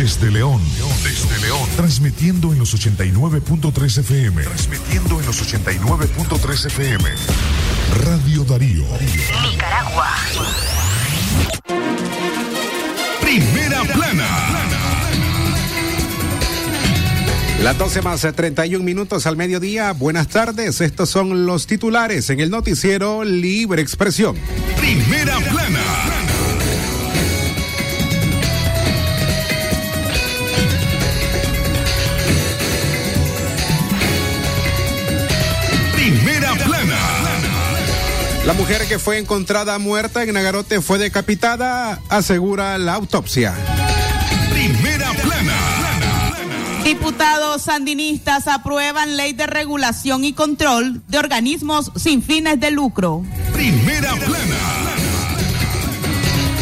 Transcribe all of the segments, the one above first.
Desde León. Desde León. Transmitiendo en los 89.3 FM. Transmitiendo en los 89.3 FM. Radio Darío. Nicaragua. Primera plana. Las 12 más 31 minutos al mediodía. Buenas tardes. Estos son los titulares en el noticiero Libre Expresión. Primera plana. La mujer que fue encontrada muerta en Nagarote fue decapitada, asegura la autopsia. Primera plana. Diputados sandinistas aprueban ley de regulación y control de organismos sin fines de lucro. Primera plana.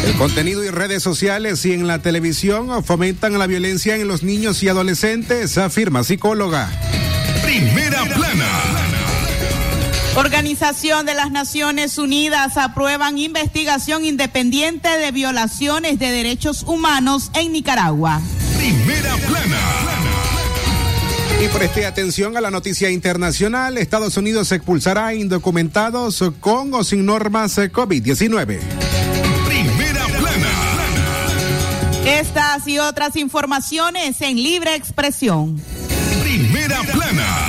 El contenido y redes sociales y en la televisión fomentan la violencia en los niños y adolescentes, afirma psicóloga. Primera plana. Organización de las Naciones Unidas aprueban investigación independiente de violaciones de derechos humanos en Nicaragua. Primera plana. Y preste atención a la noticia internacional. Estados Unidos expulsará a indocumentados con o sin normas COVID-19. Primera plana. Estas y otras informaciones en libre expresión. Primera plana.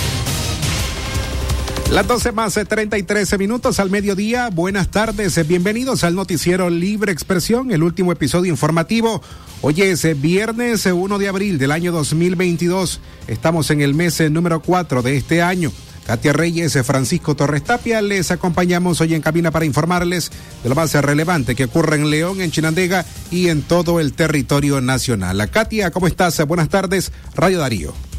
Las 12 más eh, 33 minutos al mediodía. Buenas tardes, eh, bienvenidos al noticiero Libre Expresión, el último episodio informativo. Hoy es eh, viernes eh, 1 de abril del año 2022. Estamos en el mes eh, número 4 de este año. Katia Reyes, eh, Francisco Torres Tapia, les acompañamos hoy en cabina para informarles de lo más eh, relevante que ocurre en León, en Chinandega y en todo el territorio nacional. Katia, ¿cómo estás? Eh, Buenas tardes, Radio Darío.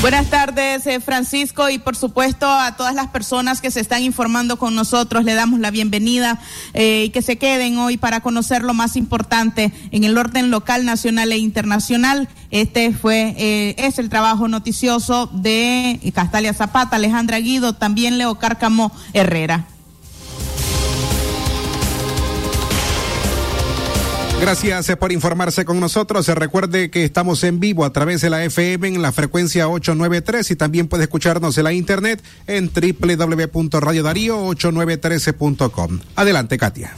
Buenas tardes, eh, Francisco, y por supuesto a todas las personas que se están informando con nosotros, le damos la bienvenida eh, y que se queden hoy para conocer lo más importante en el orden local, nacional e internacional. Este fue, eh, es el trabajo noticioso de Castalia Zapata, Alejandra Guido, también Leo Cárcamo Herrera. Gracias eh, por informarse con nosotros. Se recuerde que estamos en vivo a través de la FM en la frecuencia 893 y también puede escucharnos en la internet en www.radiodarío8913.com. Adelante, Katia.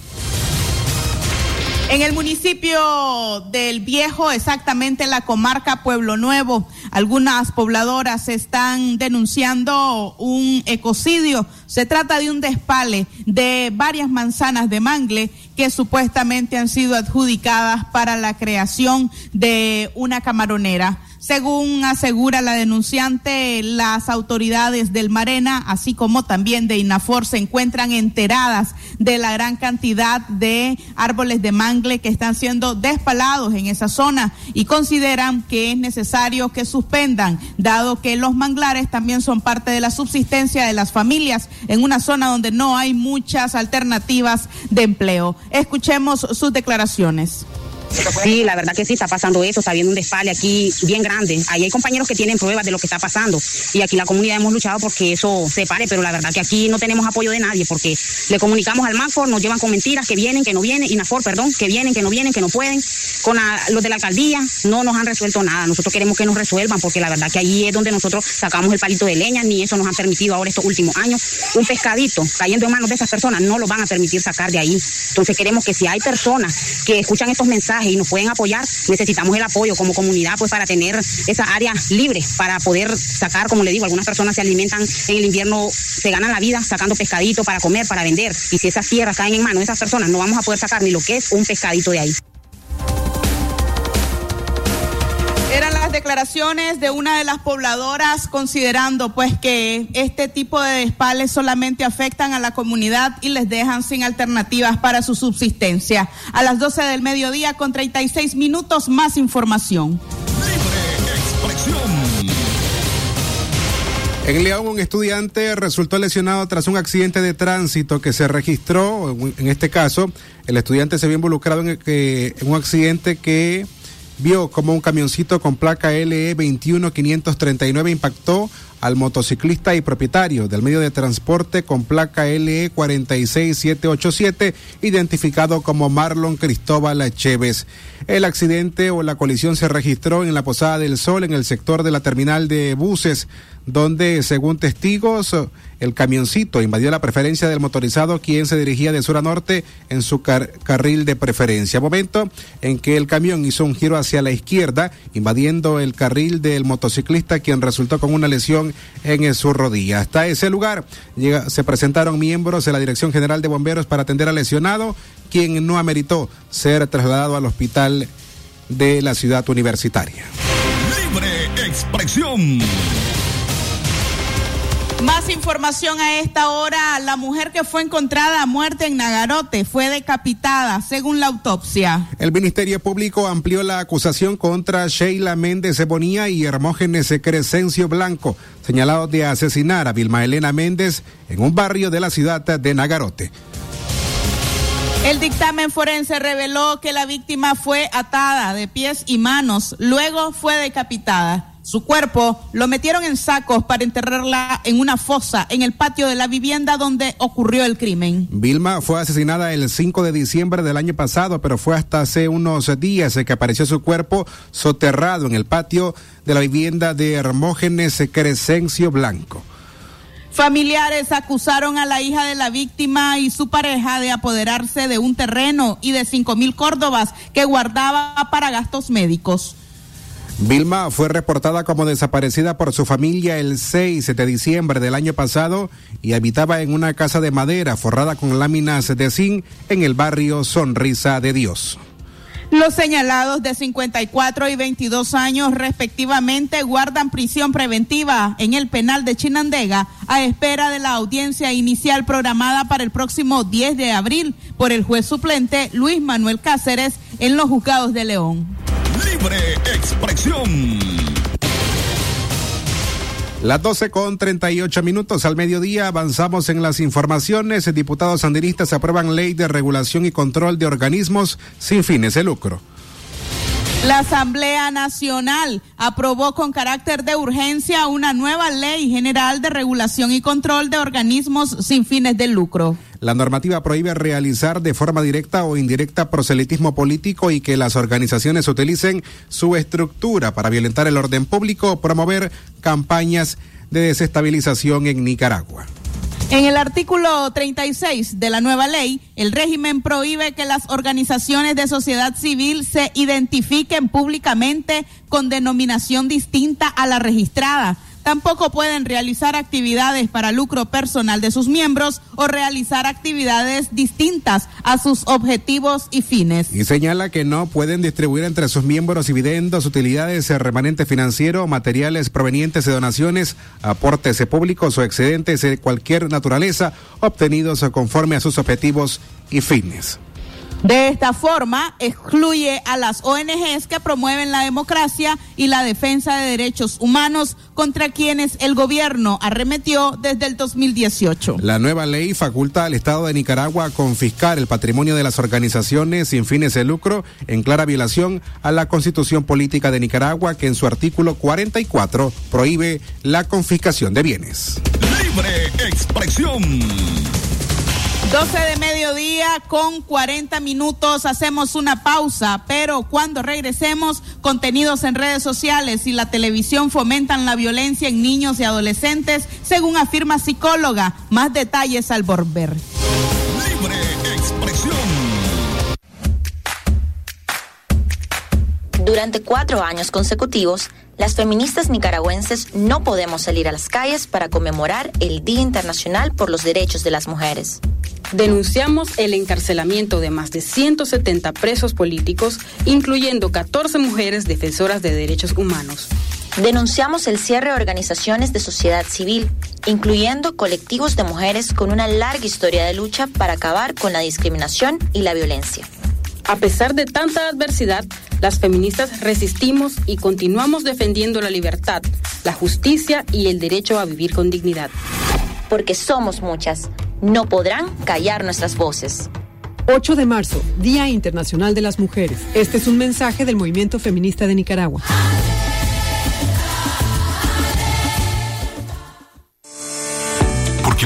En el municipio del Viejo, exactamente en la comarca Pueblo Nuevo, algunas pobladoras están denunciando un ecocidio. Se trata de un despale de varias manzanas de mangle que supuestamente han sido adjudicadas para la creación de una camaronera. Según asegura la denunciante, las autoridades del Marena, así como también de INAFOR, se encuentran enteradas de la gran cantidad de árboles de mangle que están siendo despalados en esa zona y consideran que es necesario que suspendan, dado que los manglares también son parte de la subsistencia de las familias en una zona donde no hay muchas alternativas de empleo. Escuchemos sus declaraciones. Sí, la verdad que sí está pasando eso, está habiendo un despale aquí bien grande. Ahí hay compañeros que tienen pruebas de lo que está pasando y aquí la comunidad hemos luchado porque eso se pare, pero la verdad que aquí no tenemos apoyo de nadie porque le comunicamos al MAFOR, nos llevan con mentiras que vienen, que no vienen, INAFOR, perdón, que vienen, que no vienen, que no pueden. Con los de la alcaldía no nos han resuelto nada. Nosotros queremos que nos resuelvan porque la verdad que ahí es donde nosotros sacamos el palito de leña, ni eso nos han permitido ahora estos últimos años. Un pescadito cayendo en manos de esas personas no lo van a permitir sacar de ahí. Entonces queremos que si hay personas que escuchan estos mensajes y nos pueden apoyar, necesitamos el apoyo como comunidad pues para tener esa área libre, para poder sacar, como le digo, algunas personas se alimentan en el invierno, se ganan la vida sacando pescadito para comer, para vender. Y si esas tierras caen en manos de esas personas, no vamos a poder sacar ni lo que es un pescadito de ahí. Declaraciones de una de las pobladoras considerando pues que este tipo de despales solamente afectan a la comunidad y les dejan sin alternativas para su subsistencia. A las 12 del mediodía con 36 minutos más información. Libre expresión. En León, un estudiante resultó lesionado tras un accidente de tránsito que se registró. En este caso, el estudiante se vio involucrado en, en un accidente que vio como un camioncito con placa LE 21539 impactó al motociclista y propietario del medio de transporte con placa LE 46787, identificado como Marlon Cristóbal Chévez. El accidente o la colisión se registró en la Posada del Sol, en el sector de la terminal de buses donde, según testigos, el camioncito invadió la preferencia del motorizado, quien se dirigía de sur a norte en su carril de preferencia. Momento en que el camión hizo un giro hacia la izquierda, invadiendo el carril del motociclista, quien resultó con una lesión en su rodilla. Hasta ese lugar se presentaron miembros de la Dirección General de Bomberos para atender al lesionado, quien no ameritó ser trasladado al hospital de la ciudad universitaria. Libre expresión. Más información a esta hora. La mujer que fue encontrada muerta en Nagarote fue decapitada, según la autopsia. El Ministerio Público amplió la acusación contra Sheila Méndez Bonía y Hermógenes Crescencio Blanco, señalados de asesinar a Vilma Elena Méndez en un barrio de la ciudad de Nagarote. El dictamen forense reveló que la víctima fue atada de pies y manos, luego fue decapitada. Su cuerpo lo metieron en sacos para enterrarla en una fosa en el patio de la vivienda donde ocurrió el crimen. Vilma fue asesinada el 5 de diciembre del año pasado, pero fue hasta hace unos días que apareció su cuerpo soterrado en el patio de la vivienda de Hermógenes Crescencio Blanco. Familiares acusaron a la hija de la víctima y su pareja de apoderarse de un terreno y de cinco mil córdobas que guardaba para gastos médicos. Vilma fue reportada como desaparecida por su familia el 6 de diciembre del año pasado y habitaba en una casa de madera forrada con láminas de zinc en el barrio Sonrisa de Dios. Los señalados de 54 y 22 años respectivamente guardan prisión preventiva en el penal de Chinandega a espera de la audiencia inicial programada para el próximo 10 de abril por el juez suplente Luis Manuel Cáceres en los juzgados de León. Libre expresión. Las 12 con 38 minutos al mediodía avanzamos en las informaciones. Diputados sandinistas aprueban ley de regulación y control de organismos sin fines de lucro. La Asamblea Nacional aprobó con carácter de urgencia una nueva ley general de regulación y control de organismos sin fines de lucro. La normativa prohíbe realizar de forma directa o indirecta proselitismo político y que las organizaciones utilicen su estructura para violentar el orden público o promover campañas de desestabilización en Nicaragua. En el artículo 36 de la nueva ley, el régimen prohíbe que las organizaciones de sociedad civil se identifiquen públicamente con denominación distinta a la registrada Tampoco pueden realizar actividades para lucro personal de sus miembros o realizar actividades distintas a sus objetivos y fines. Y señala que no pueden distribuir entre sus miembros dividendos, utilidades, remanente financiero, materiales provenientes de donaciones, aportes públicos o excedentes de cualquier naturaleza obtenidos conforme a sus objetivos y fines. De esta forma, excluye a las ONGs que promueven la democracia y la defensa de derechos humanos contra quienes el gobierno arremetió desde el 2018. La nueva ley faculta al Estado de Nicaragua a confiscar el patrimonio de las organizaciones sin fines de lucro en clara violación a la Constitución Política de Nicaragua que en su artículo 44 prohíbe la confiscación de bienes. Libre expresión. 12 de mediodía con 40 minutos. Hacemos una pausa, pero cuando regresemos, contenidos en redes sociales y la televisión fomentan la violencia en niños y adolescentes, según afirma psicóloga. Más detalles al volver. Libre expresión. Durante cuatro años consecutivos, las feministas nicaragüenses no podemos salir a las calles para conmemorar el Día Internacional por los Derechos de las Mujeres. Denunciamos el encarcelamiento de más de 170 presos políticos, incluyendo 14 mujeres defensoras de derechos humanos. Denunciamos el cierre de organizaciones de sociedad civil, incluyendo colectivos de mujeres con una larga historia de lucha para acabar con la discriminación y la violencia. A pesar de tanta adversidad, Las feministas resistimos y continuamos defendiendo la libertad, la justicia y el derecho a vivir con dignidad. Porque somos muchas, no podrán callar nuestras voces. 8 de marzo, Día Internacional de las Mujeres. Este es un mensaje del movimiento feminista de Nicaragua.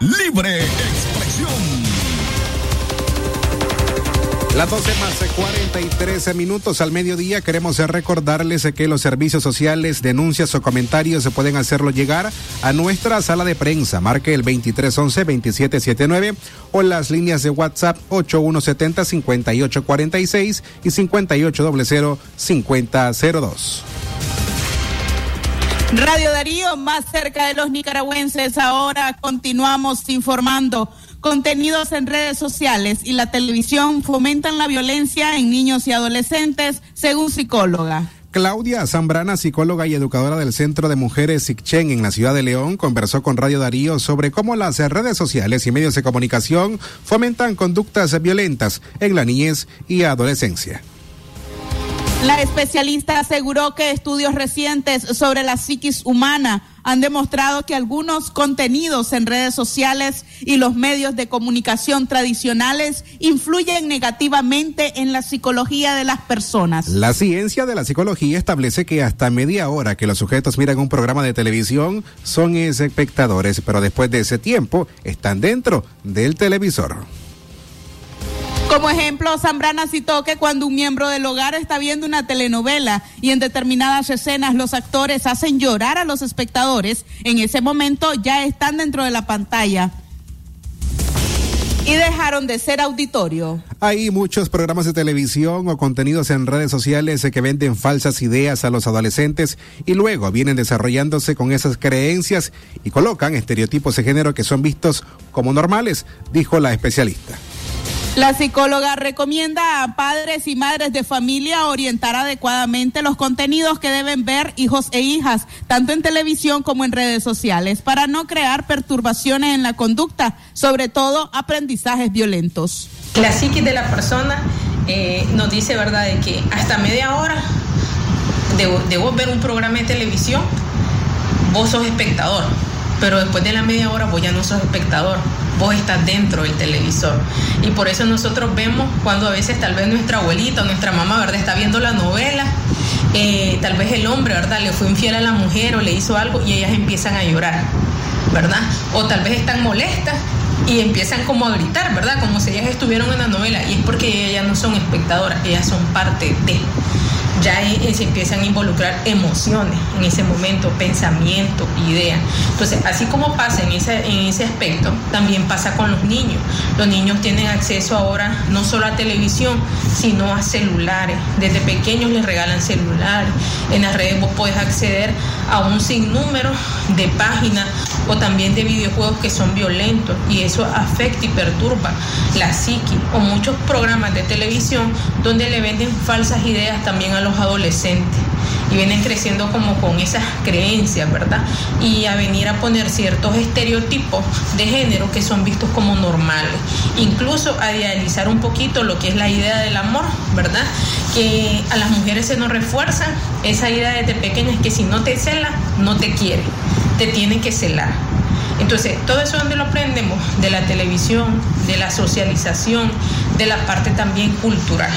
Libre expresión. Las 12 más 43 minutos al mediodía queremos recordarles que los servicios sociales, denuncias o comentarios se pueden hacerlo llegar a nuestra sala de prensa. Marque el 2311-2779 o las líneas de WhatsApp 8170-5846 y 5800-5002. Radio Darío, más cerca de los nicaragüenses. Ahora continuamos informando. Contenidos en redes sociales y la televisión fomentan la violencia en niños y adolescentes, según psicóloga. Claudia Zambrana, psicóloga y educadora del Centro de Mujeres SICCHEN en la ciudad de León, conversó con Radio Darío sobre cómo las redes sociales y medios de comunicación fomentan conductas violentas en la niñez y adolescencia. La especialista aseguró que estudios recientes sobre la psiquis humana han demostrado que algunos contenidos en redes sociales y los medios de comunicación tradicionales influyen negativamente en la psicología de las personas. La ciencia de la psicología establece que hasta media hora que los sujetos miran un programa de televisión son espectadores, pero después de ese tiempo están dentro del televisor. Como ejemplo, Zambrana citó que cuando un miembro del hogar está viendo una telenovela y en determinadas escenas los actores hacen llorar a los espectadores, en ese momento ya están dentro de la pantalla. Y dejaron de ser auditorio. Hay muchos programas de televisión o contenidos en redes sociales que venden falsas ideas a los adolescentes y luego vienen desarrollándose con esas creencias y colocan estereotipos de género que son vistos como normales, dijo la especialista. La psicóloga recomienda a padres y madres de familia orientar adecuadamente los contenidos que deben ver hijos e hijas, tanto en televisión como en redes sociales, para no crear perturbaciones en la conducta, sobre todo aprendizajes violentos. La psiquis de la persona eh, nos dice, ¿verdad?, de que hasta media hora de, de vos ver un programa de televisión, vos sos espectador, pero después de la media hora vos ya no sos espectador vos estás dentro del televisor. Y por eso nosotros vemos cuando a veces tal vez nuestra abuelita o nuestra mamá, ¿verdad?, está viendo la novela, eh, tal vez el hombre, ¿verdad?, le fue infiel a la mujer o le hizo algo y ellas empiezan a llorar, ¿verdad? O tal vez están molestas y empiezan como a gritar, ¿verdad? Como si ellas estuvieran en la novela. Y es porque ellas no son espectadoras, ellas son parte de ya se empiezan a involucrar emociones en ese momento, pensamiento, idea. Entonces, así como pasa en ese, en ese aspecto, también pasa con los niños. Los niños tienen acceso ahora no solo a televisión, sino a celulares. Desde pequeños les regalan celulares. En las redes vos podés acceder a un sinnúmero de páginas o también de videojuegos que son violentos y eso afecta y perturba la psiqui o muchos programas de televisión donde le venden falsas ideas también a los adolescentes y vienen creciendo como con esas creencias, ¿verdad? Y a venir a poner ciertos estereotipos de género que son vistos como normales. Incluso a idealizar un poquito lo que es la idea del amor, ¿verdad? Que a las mujeres se nos refuerza esa idea desde pequeñas que si no te cela, no te quiere, te tiene que celar. Entonces, todo eso donde lo aprendemos, de la televisión, de la socialización, de la parte también cultural.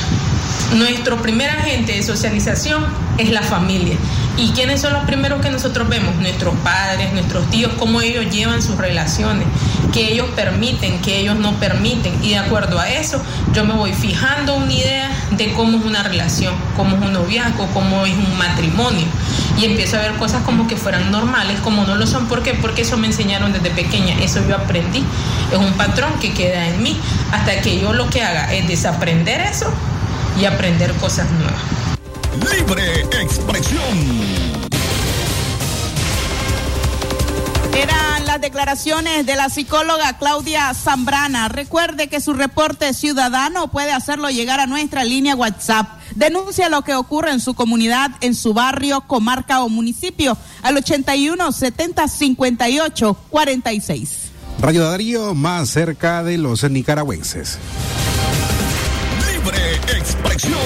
Nuestro primer agente de socialización es la familia. ¿Y quiénes son los primeros que nosotros vemos? Nuestros padres, nuestros tíos, cómo ellos llevan sus relaciones, que ellos permiten, que ellos no permiten. Y de acuerdo a eso, yo me voy fijando una idea de cómo es una relación, cómo es un noviazgo, cómo es un matrimonio. Y empiezo a ver cosas como que fueran normales, como no lo son. ¿Por qué? Porque eso me enseñaron desde pequeña, eso yo aprendí. Es un patrón que queda en mí. Hasta que yo lo que haga es desaprender eso y aprender cosas nuevas. Libre expresión. Eran las declaraciones de la psicóloga Claudia Zambrana. Recuerde que su reporte ciudadano puede hacerlo llegar a nuestra línea WhatsApp. Denuncia lo que ocurre en su comunidad, en su barrio, comarca o municipio al 81 70 58 46. Radio Darío más cerca de los nicaragüenses expresión.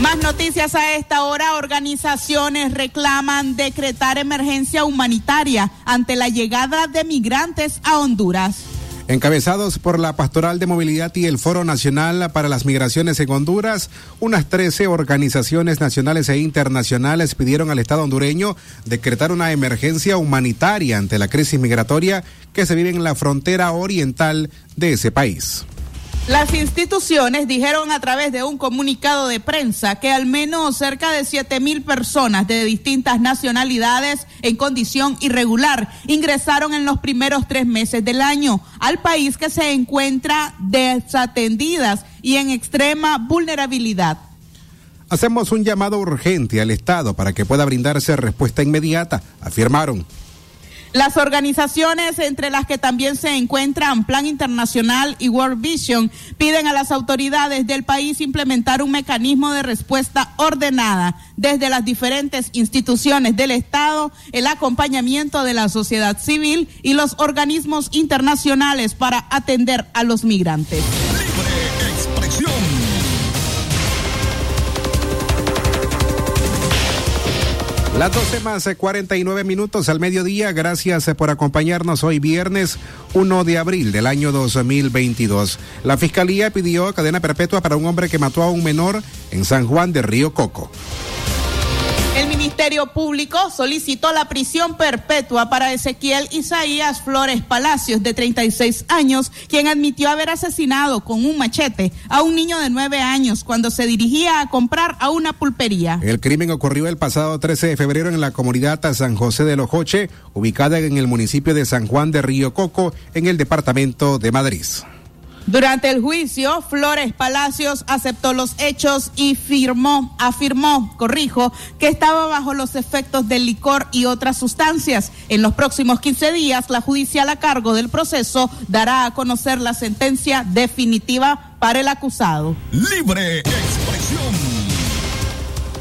Más noticias a esta hora. Organizaciones reclaman decretar emergencia humanitaria ante la llegada de migrantes a Honduras. Encabezados por la Pastoral de Movilidad y el Foro Nacional para las Migraciones en Honduras, unas 13 organizaciones nacionales e internacionales pidieron al Estado hondureño decretar una emergencia humanitaria ante la crisis migratoria que se vive en la frontera oriental de ese país. Las instituciones dijeron a través de un comunicado de prensa que al menos cerca de 7 mil personas de distintas nacionalidades en condición irregular ingresaron en los primeros tres meses del año al país que se encuentra desatendidas y en extrema vulnerabilidad. Hacemos un llamado urgente al Estado para que pueda brindarse respuesta inmediata, afirmaron. Las organizaciones, entre las que también se encuentran Plan Internacional y World Vision, piden a las autoridades del país implementar un mecanismo de respuesta ordenada desde las diferentes instituciones del Estado, el acompañamiento de la sociedad civil y los organismos internacionales para atender a los migrantes. Las 12 más 49 eh, minutos al mediodía. Gracias eh, por acompañarnos hoy viernes 1 de abril del año 2022. La fiscalía pidió cadena perpetua para un hombre que mató a un menor en San Juan de Río Coco. El Ministerio Público solicitó la prisión perpetua para Ezequiel Isaías Flores Palacios, de 36 años, quien admitió haber asesinado con un machete a un niño de 9 años cuando se dirigía a comprar a una pulpería. El crimen ocurrió el pasado 13 de febrero en la comunidad San José de Lojoche, ubicada en el municipio de San Juan de Río Coco, en el departamento de Madrid. Durante el juicio, Flores Palacios aceptó los hechos y firmó, afirmó, corrijo, que estaba bajo los efectos del licor y otras sustancias. En los próximos 15 días, la judicial a cargo del proceso dará a conocer la sentencia definitiva para el acusado. Libre expresión.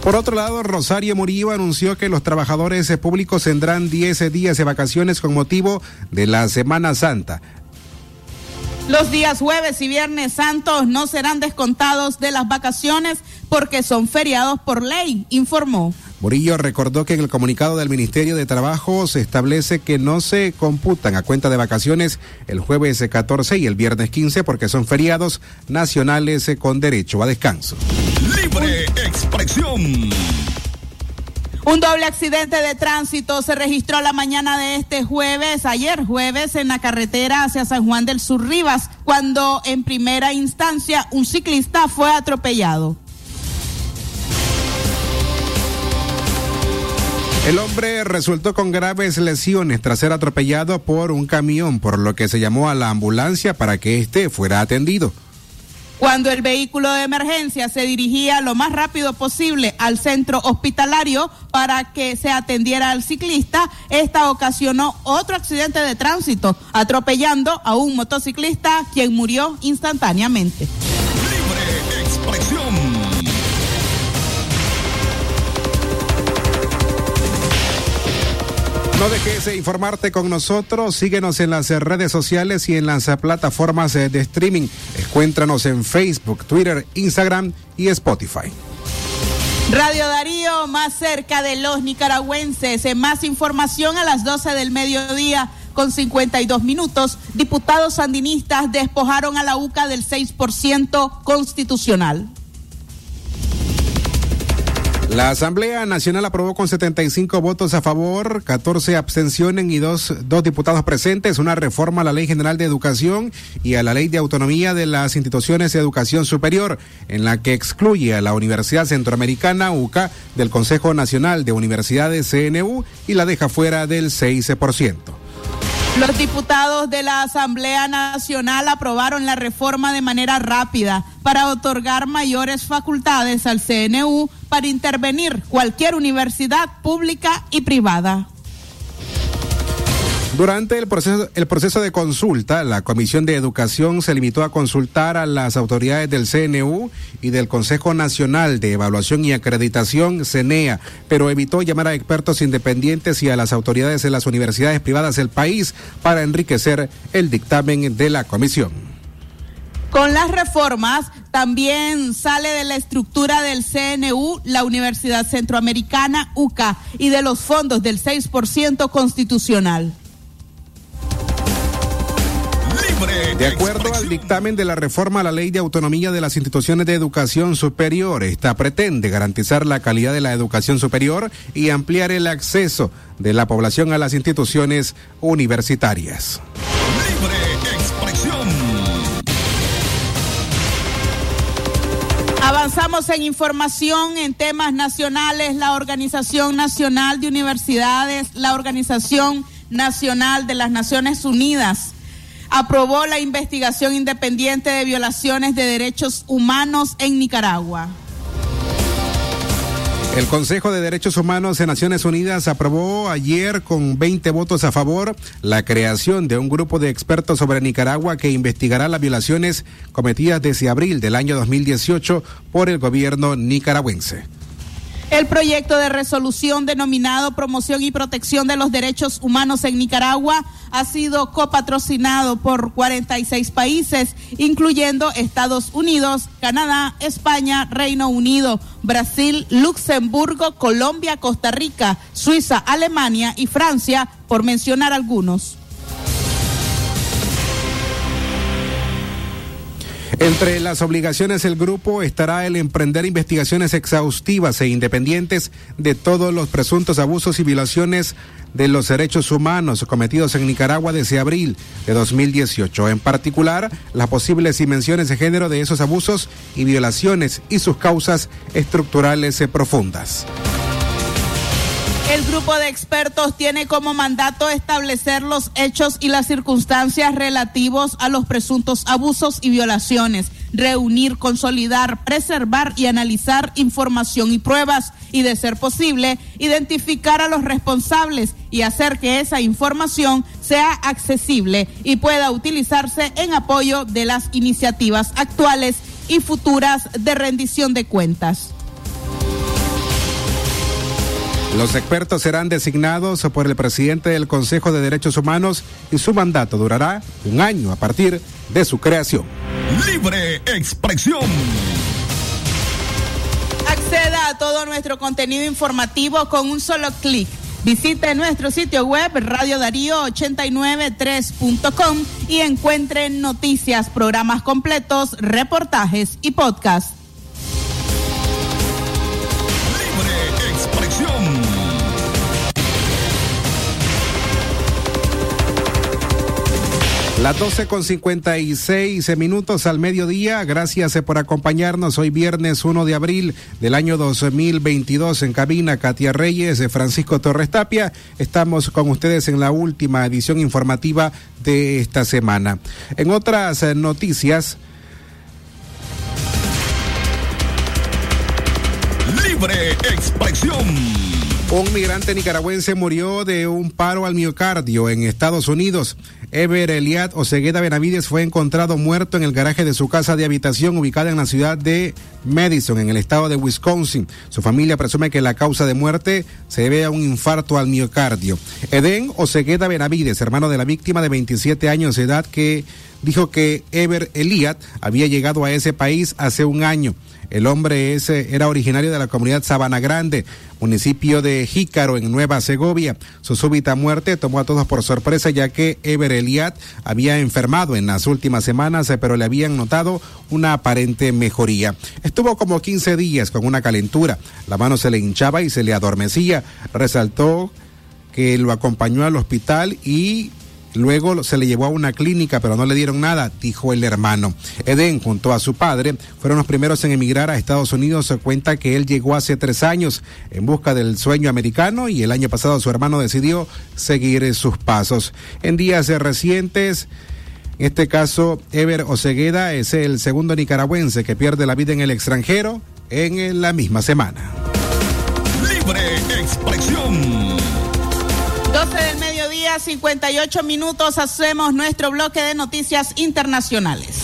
Por otro lado, Rosario Murillo anunció que los trabajadores públicos tendrán 10 días de vacaciones con motivo de la Semana Santa. Los días jueves y viernes santos no serán descontados de las vacaciones porque son feriados por ley, informó. Murillo recordó que en el comunicado del Ministerio de Trabajo se establece que no se computan a cuenta de vacaciones el jueves 14 y el viernes 15 porque son feriados nacionales con derecho a descanso. Libre expresión. Un doble accidente de tránsito se registró la mañana de este jueves, ayer jueves, en la carretera hacia San Juan del Sur Rivas, cuando en primera instancia un ciclista fue atropellado. El hombre resultó con graves lesiones tras ser atropellado por un camión, por lo que se llamó a la ambulancia para que éste fuera atendido. Cuando el vehículo de emergencia se dirigía lo más rápido posible al centro hospitalario para que se atendiera al ciclista, esta ocasionó otro accidente de tránsito, atropellando a un motociclista quien murió instantáneamente. No dejes de informarte con nosotros. Síguenos en las redes sociales y en las plataformas de streaming. Encuéntranos en Facebook, Twitter, Instagram y Spotify. Radio Darío, más cerca de los nicaragüenses. En más información a las 12 del mediodía con 52 minutos. Diputados sandinistas despojaron a la UCA del 6% constitucional. La Asamblea Nacional aprobó con 75 votos a favor, 14 abstenciones y dos, dos diputados presentes una reforma a la Ley General de Educación y a la Ley de Autonomía de las Instituciones de Educación Superior, en la que excluye a la Universidad Centroamericana, UCA, del Consejo Nacional de Universidades, CNU, y la deja fuera del 6%. Los diputados de la Asamblea Nacional aprobaron la reforma de manera rápida para otorgar mayores facultades al CNU para intervenir cualquier universidad pública y privada. Durante el proceso, el proceso de consulta, la Comisión de Educación se limitó a consultar a las autoridades del CNU y del Consejo Nacional de Evaluación y Acreditación, CENEA, pero evitó llamar a expertos independientes y a las autoridades de las universidades privadas del país para enriquecer el dictamen de la comisión. Con las reformas también sale de la estructura del CNU la Universidad Centroamericana, UCA, y de los fondos del 6% constitucional. De acuerdo al dictamen de la reforma a la ley de autonomía de las instituciones de educación superior, esta pretende garantizar la calidad de la educación superior y ampliar el acceso de la población a las instituciones universitarias. Libre expresión. Avanzamos en información en temas nacionales. La Organización Nacional de Universidades, la Organización Nacional de las Naciones Unidas, aprobó la investigación independiente de violaciones de derechos humanos en Nicaragua. El Consejo de Derechos Humanos de Naciones Unidas aprobó ayer con 20 votos a favor la creación de un grupo de expertos sobre Nicaragua que investigará las violaciones cometidas desde abril del año 2018 por el gobierno nicaragüense. El proyecto de resolución denominado Promoción y Protección de los Derechos Humanos en Nicaragua ha sido copatrocinado por 46 países, incluyendo Estados Unidos, Canadá, España, Reino Unido, Brasil, Luxemburgo, Colombia, Costa Rica, Suiza, Alemania y Francia, por mencionar algunos. Entre las obligaciones del grupo estará el emprender investigaciones exhaustivas e independientes de todos los presuntos abusos y violaciones de los derechos humanos cometidos en Nicaragua desde abril de 2018, en particular las posibles dimensiones de género de esos abusos y violaciones y sus causas estructurales profundas. El grupo de expertos tiene como mandato establecer los hechos y las circunstancias relativos a los presuntos abusos y violaciones, reunir, consolidar, preservar y analizar información y pruebas y, de ser posible, identificar a los responsables y hacer que esa información sea accesible y pueda utilizarse en apoyo de las iniciativas actuales y futuras de rendición de cuentas. Los expertos serán designados por el presidente del Consejo de Derechos Humanos y su mandato durará un año a partir de su creación. Libre expresión. Acceda a todo nuestro contenido informativo con un solo clic. Visite nuestro sitio web radiodarío893.com y encuentre noticias, programas completos, reportajes y podcasts. Las 12 con 56 minutos al mediodía. Gracias eh, por acompañarnos hoy viernes 1 de abril del año 2022 en cabina Katia Reyes, de Francisco Torres Tapia. Estamos con ustedes en la última edición informativa de esta semana. En otras eh, noticias. Libre expresión. Un migrante nicaragüense murió de un paro al miocardio en Estados Unidos. Ever Eliad Osegueda Benavides fue encontrado muerto en el garaje de su casa de habitación ubicada en la ciudad de Madison, en el estado de Wisconsin. Su familia presume que la causa de muerte se debe a un infarto al miocardio. Eden Osegueda Benavides, hermano de la víctima de 27 años de edad, que dijo que Ever Eliad había llegado a ese país hace un año. El hombre ese era originario de la comunidad Sabana Grande, municipio de Jícaro, en Nueva Segovia. Su súbita muerte tomó a todos por sorpresa, ya que Eber Eliat había enfermado en las últimas semanas, pero le habían notado una aparente mejoría. Estuvo como 15 días con una calentura, la mano se le hinchaba y se le adormecía. Resaltó que lo acompañó al hospital y Luego se le llevó a una clínica, pero no le dieron nada, dijo el hermano. Eden, junto a su padre, fueron los primeros en emigrar a Estados Unidos. Se cuenta que él llegó hace tres años en busca del sueño americano y el año pasado su hermano decidió seguir sus pasos. En días recientes, en este caso, Ever Osegueda es el segundo nicaragüense que pierde la vida en el extranjero en la misma semana. Libre expresión. 12 del mediodía, 58 minutos, hacemos nuestro bloque de noticias internacionales.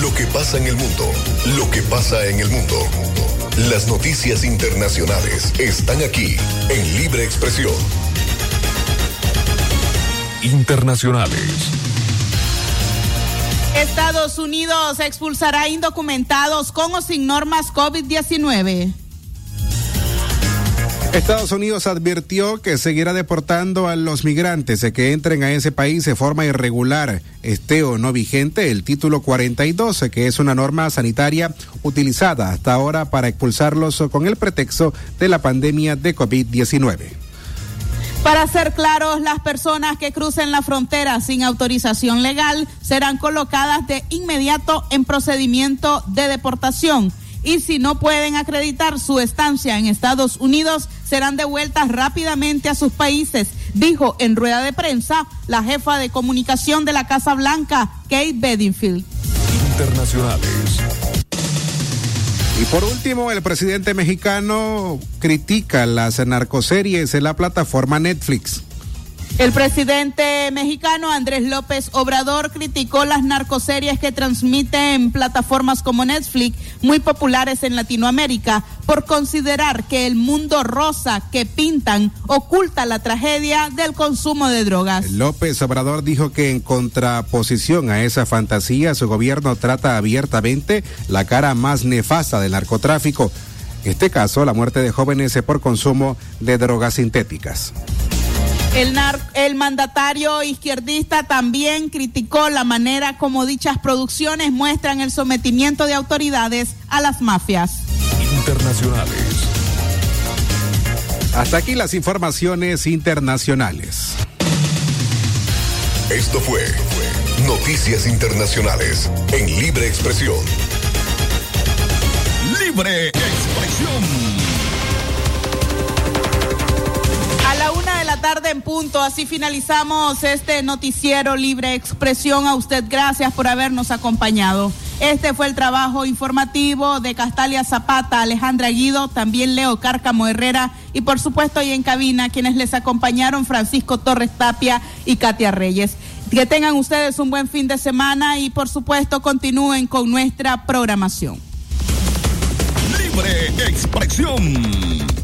Lo que pasa en el mundo, lo que pasa en el mundo. Las noticias internacionales están aquí en Libre Expresión. Internacionales. Estados Unidos expulsará indocumentados con o sin normas COVID-19. Estados Unidos advirtió que seguirá deportando a los migrantes que entren a ese país de forma irregular, esté o no vigente el título 42, que es una norma sanitaria utilizada hasta ahora para expulsarlos con el pretexto de la pandemia de COVID-19. Para ser claros, las personas que crucen la frontera sin autorización legal serán colocadas de inmediato en procedimiento de deportación y si no pueden acreditar su estancia en Estados Unidos, serán devueltas rápidamente a sus países, dijo en rueda de prensa la jefa de comunicación de la Casa Blanca, Kate Bedingfield. Internacionales. Y por último, el presidente mexicano critica las narcoseries en la plataforma Netflix. El presidente mexicano Andrés López Obrador criticó las narcoseries que transmiten plataformas como Netflix, muy populares en Latinoamérica, por considerar que el mundo rosa que pintan oculta la tragedia del consumo de drogas. López Obrador dijo que en contraposición a esa fantasía, su gobierno trata abiertamente la cara más nefasta del narcotráfico. En este caso, la muerte de jóvenes por consumo de drogas sintéticas. El, el, mandatario izquierdista también criticó la manera como dichas producciones muestran el sometimiento de autoridades a las mafias. Internacionales. Hasta aquí las informaciones internacionales. Esto fue Noticias Internacionales en Libre Expresión. Libre Expresión. Tarde en punto. Así finalizamos este noticiero Libre Expresión. A usted gracias por habernos acompañado. Este fue el trabajo informativo de Castalia Zapata, Alejandra Guido, también Leo Cárcamo Herrera y por supuesto ahí en cabina quienes les acompañaron Francisco Torres Tapia y Katia Reyes. Que tengan ustedes un buen fin de semana y por supuesto continúen con nuestra programación. Libre expresión